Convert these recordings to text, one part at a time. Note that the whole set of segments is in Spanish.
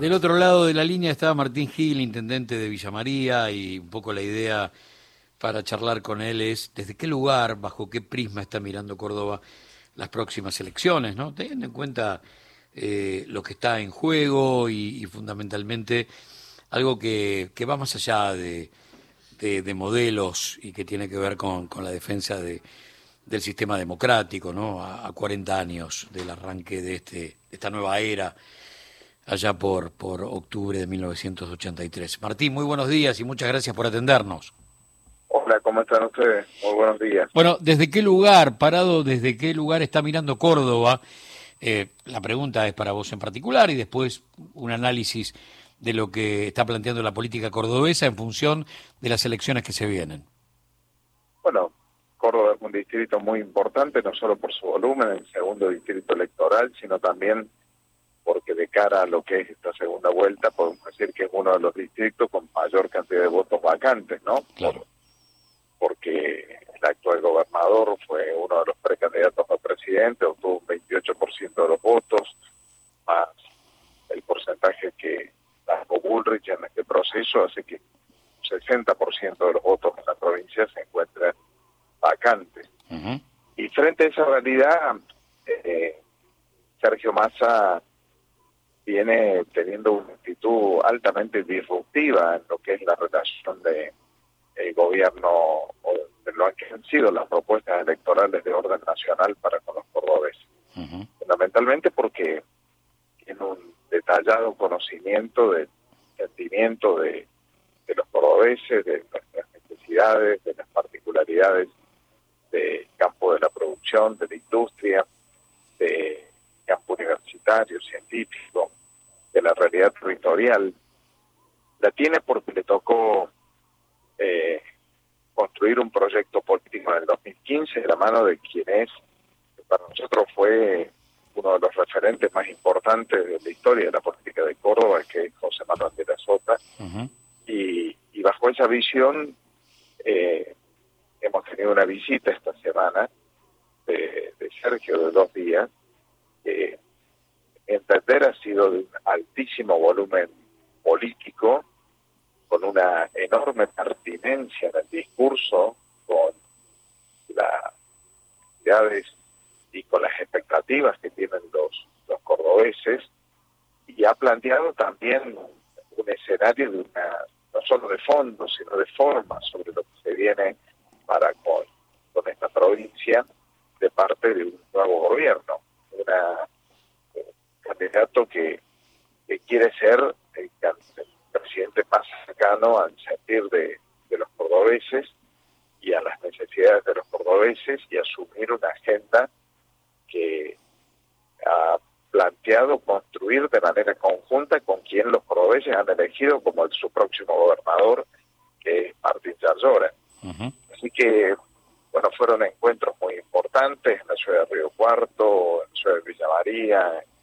Del otro lado de la línea estaba Martín Gil, intendente de Villa María, y un poco la idea para charlar con él es desde qué lugar, bajo qué prisma está mirando Córdoba las próximas elecciones, ¿no? Teniendo en cuenta eh, lo que está en juego y, fundamentalmente algo que, va más allá de, modelos y que tiene que ver con, la defensa de, del sistema democrático, ¿no? A, a 40 años del arranque de, este, de esta nueva era allá por, por octubre de 1983. Martín, muy buenos días y muchas gracias por atendernos. Hola, ¿cómo están ustedes? Muy buenos días. Bueno, ¿desde qué lugar, parado, desde qué lugar está mirando Córdoba? Eh, la pregunta es para vos en particular y después un análisis de lo que está planteando la política cordobesa en función de las elecciones que se vienen. Bueno, Córdoba es un distrito muy importante, no solo por su volumen, el segundo distrito electoral, sino también porque de cara a lo que es esta segunda vuelta, podemos decir que es uno de los distritos con mayor cantidad de votos vacantes, ¿no? Claro. porque el actual gobernador fue uno de los precandidatos a presidente, obtuvo un 28% de los votos, más el porcentaje que sacó Bullrich en este proceso, hace que un 60% de los votos en la provincia se encuentren vacantes. Y frente a esa realidad, eh, Sergio Massa teniendo una actitud altamente disruptiva en lo que es la relación de el gobierno o de lo que han sido las propuestas electorales de orden nacional para con los cordobeses. Fundamentalmente porque tiene un detallado conocimiento del sentimiento de, de los cordobeses, de nuestras necesidades, de las particularidades del campo de la producción, de la industria, de campo universitario, científico, la realidad territorial, la tiene porque le tocó eh, construir un proyecto político en el 2015 de la mano de quien es, para nosotros fue uno de los referentes más importantes de la historia de la política de Córdoba, que es José Manuel de la Sota, y, bajo esa visión eh, hemos tenido una visita esta semana de, de Sergio de dos días, que entender ha sido de un altísimo volumen político, con una enorme pertinencia en el discurso, con las necesidades y con las expectativas que tienen los, los cordobeses, y ha planteado también un escenario de una, no solo de fondo, sino de forma sobre lo que se viene para con, con esta provincia de parte de un nuevo gobierno. Una candidato que, quiere ser el, presidente más cercano al sentir de, los cordobeses y a las necesidades de los cordobeses y asumir una agenda que ha planteado construir de manera conjunta con quien los cordobeses han elegido como su próximo gobernador, que es Martín Yarlora. Así que, bueno, fueron encuentros muy importantes en la ciudad de Río Cuarto, en la ciudad de Villa María, en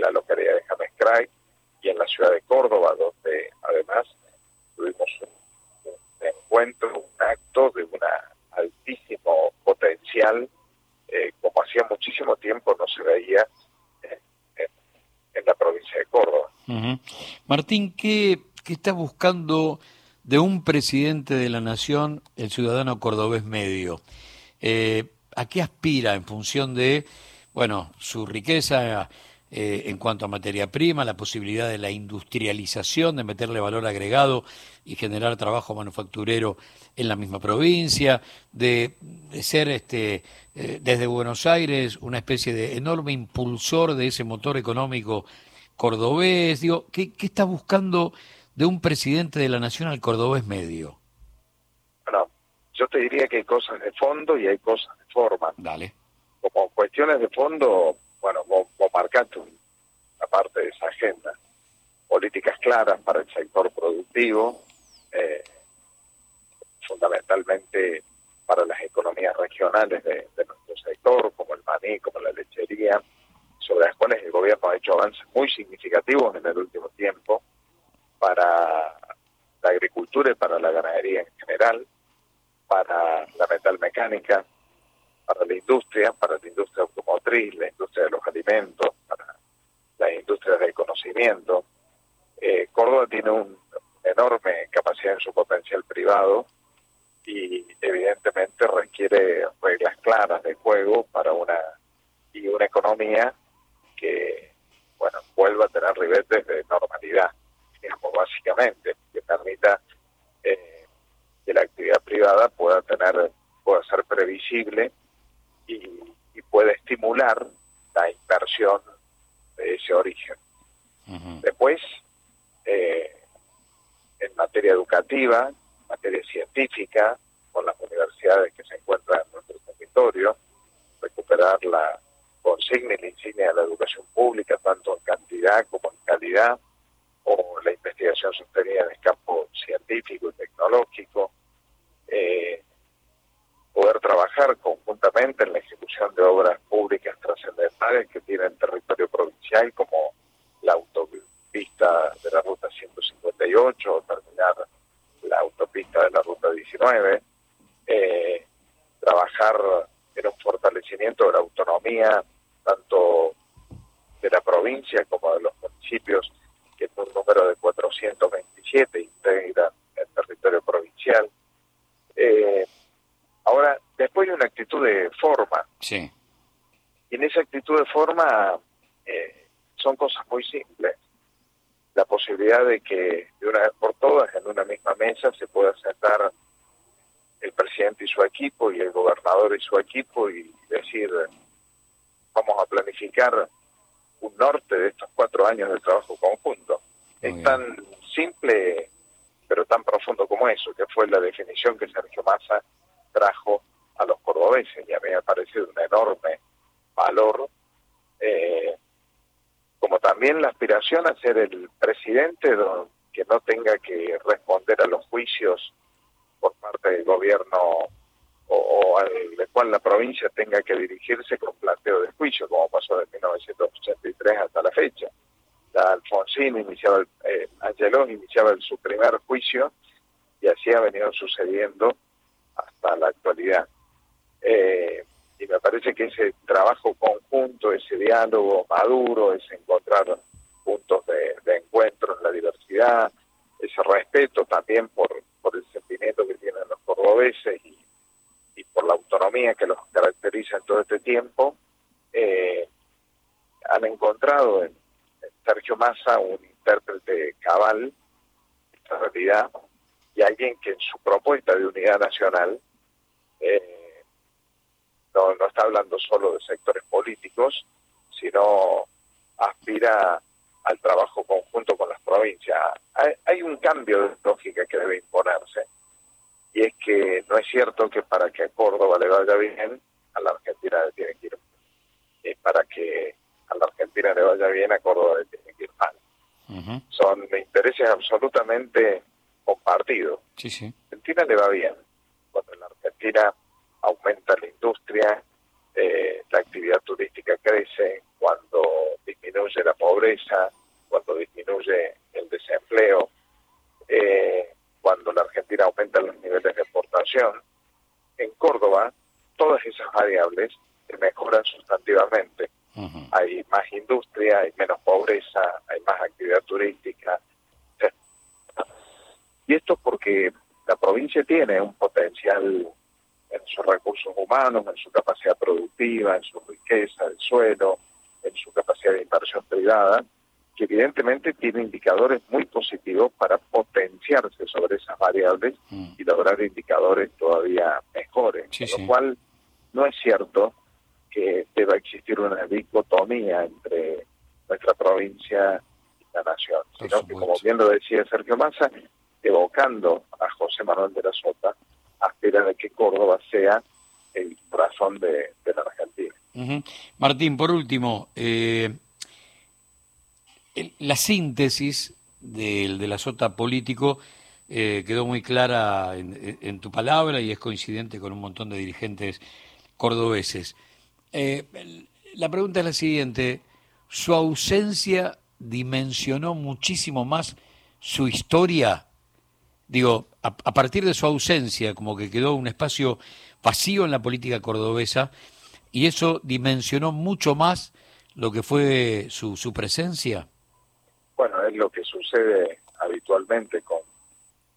la localidad de Jamescray y en la ciudad de Córdoba, donde además tuvimos un, encuentro, un acto de un altísimo potencial, eh, como hacía muchísimo tiempo no se veía en, la provincia de Córdoba. Martín, ¿qué, ¿qué está buscando de un presidente de la nación el ciudadano cordobés medio? Eh, ¿A qué aspira en función de, bueno, su riqueza? Eh, en cuanto a materia prima, la posibilidad de la industrialización, de meterle valor agregado y generar trabajo manufacturero en la misma provincia, de, ser este, eh, desde Buenos Aires una especie de enorme impulsor de ese motor económico cordobés. Digo, ¿qué, qué está buscando de un presidente de la Nación al cordobés medio? Bueno, yo te diría que hay cosas de fondo y hay cosas de forma. Dale. Como cuestiones de fondo, bueno, vos, marcaste una parte de esa agenda. Políticas claras para el sector productivo, eh, fundamentalmente para las economías regionales de, nuestro sector, como el maní, como la lechería, sobre las cuales el gobierno ha hecho avances muy significativos en el último tiempo para la agricultura y para la ganadería en general, para la metalmecánica, para la industria, para la industria automotriz, la industria de los alimentos, para la industria del conocimiento, Córdoba tiene una enorme capacidad en su potencial privado y evidentemente requiere reglas claras de juego para una y una economía que bueno vuelva a tener ribetes de normalidad digamos básicamente que permita eh, que la actividad privada pueda tener pueda ser previsible y, y pueda estimular la inversión de ese origen. Después eh, en materia educativa materia científica con las universidades que se encuentran en nuestro territorio, recuperar la consigna y la insignia de la educación pública, tanto en cantidad como en calidad, o la investigación sostenida en el campo científico y tecnológico, eh, poder trabajar conjuntamente en la ejecución de obras públicas trascendentales que tienen territorio provincial, como la autopista de la Ruta 158 o terminar la autopista de la Ruta 19, eh, trabajar en un fortalecimiento de la autonomía, tanto de la provincia como de los municipios, que es un número de 427 integra el territorio provincial. Eh, ahora, después hay una actitud de forma. Sí. Y en esa actitud de forma eh, son cosas muy simples la posibilidad de que de una vez por todas en una misma mesa se pueda sentar el presidente y su equipo y el gobernador y su equipo y decir vamos a planificar un norte de estos cuatro años de trabajo conjunto. es tan simple pero tan profundo como eso, que fue la definición que Sergio Massa trajo a los cordobeses y a mí me ha parecido un enorme valor eh, como también la aspiración a ser el presidente que no tenga que responder a los juicios por parte del gobierno o, al cual la provincia tenga que dirigirse con planteo de juicio, como pasó de 1983 hasta la fecha. La Alfonsín iniciaba, el, eh, Angelón iniciaba su primer juicio y así ha venido sucediendo hasta la actualidad. Eh, parece que ese trabajo conjunto, ese diálogo maduro, ese encontrar puntos de, encuentro en la diversidad, ese respeto también por, el sentimiento que tienen los cordobeses y, por la autonomía que los caracteriza en todo este tiempo, eh, han encontrado en, Sergio Massa un intérprete cabal esta realidad y alguien que en su propuesta de unidad nacional eh, no, no está hablando solo de sectores políticos, sino aspira al trabajo conjunto con las provincias. Hay, un cambio de lógica que debe imponerse, y es que no es cierto que para que a Córdoba le vaya bien, a la Argentina le tiene que ir y para que a la Argentina le vaya bien, a Córdoba le tiene que ir mal. Son intereses absolutamente compartidos. Sí, sí. A Argentina le va bien. Cuando la Argentina aumenta la industria, eh, la actividad turística crece, cuando disminuye la pobreza, cuando disminuye el desempleo, eh, cuando la Argentina aumenta los niveles de exportación. En Córdoba, todas esas variables se mejoran sustantivamente. Hay más industria, hay menos pobreza, hay más actividad turística. Y esto porque la provincia tiene un potencial en sus recursos humanos, en su capacidad productiva, en su riqueza del suelo, en su capacidad de inversión privada, que evidentemente tiene indicadores muy positivos para potenciarse sobre esas variables mm. y lograr indicadores todavía mejores. Con lo cual, no es cierto que deba existir una dicotomía entre nuestra provincia y la nación, sino que, como bien lo decía Sergio Massa, evocando a José Manuel de la Sota, aspira de que Córdoba sea el corazón de, la Argentina. Martín, por último, eh, la síntesis del de la sota político eh, quedó muy clara en, tu palabra y es coincidente con un montón de dirigentes cordobeses. Eh, la pregunta es la siguiente, ¿su ausencia dimensionó muchísimo más su historia digo, a, partir de su ausencia, como que quedó un espacio vacío en la política cordobesa, y eso dimensionó mucho más lo que fue su, su presencia? bueno, es lo que sucede habitualmente con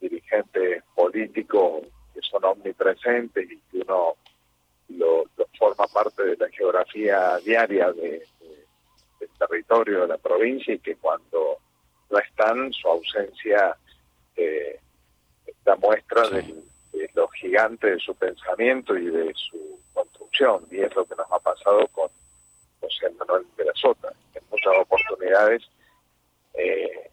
dirigentes políticos que son omnipresentes y que uno lo, forma parte de la geografía diaria de, del territorio de la provincia y que cuando no están, su ausencia eh, da muestra de, de lo gigante de su pensamiento y de su construcción. Y es lo que nos ha pasado con José Manuel de la Sota. En muchas oportunidades eh,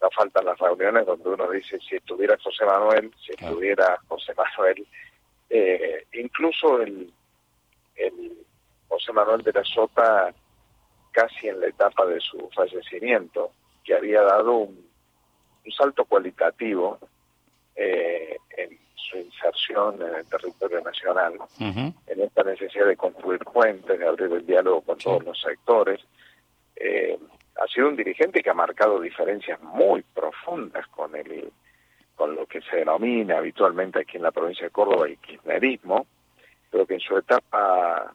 no faltan las reuniones donde uno dice si estuviera José Manuel, si estuviera José Manuel, eh, incluso el, el José Manuel de la Sota casi en la etapa de su fallecimiento, que había dado un, salto cualitativo eh, en su inserción en el territorio nacional, en esta necesidad de construir puentes, de abrir el diálogo con todos los sectores. Eh, ha sido un dirigente que ha marcado diferencias muy profundas con el con lo que se denomina habitualmente aquí en la provincia de Córdoba el kirchnerismo, pero que en su etapa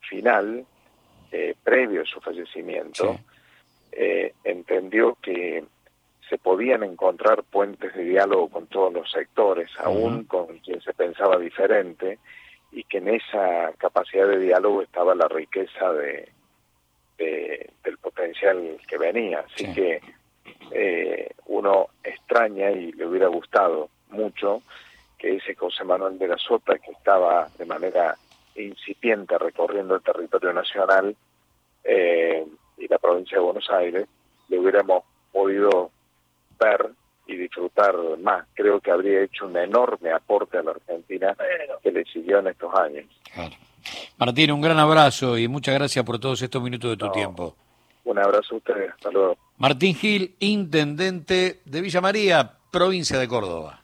final, eh, previo a su fallecimiento, eh, entendió que se podían encontrar puentes de diálogo con todos los sectores, aún con quien se pensaba diferente, y que en esa capacidad de diálogo estaba la riqueza de, del potencial que venía. Así que eh, uno extraña y le hubiera gustado mucho que ese José Manuel de la Sota, que estaba de manera incipiente recorriendo el territorio nacional eh, y la provincia de Buenos Aires, le hubiéramos podido ver y disfrutar más. Creo que habría hecho un enorme aporte a la Argentina que le siguió en estos años. Martín, un gran abrazo y muchas gracias por todos estos minutos de tu tiempo. Un abrazo a ustedes, hasta luego. Martín Gil, intendente de Villa María, provincia de Córdoba.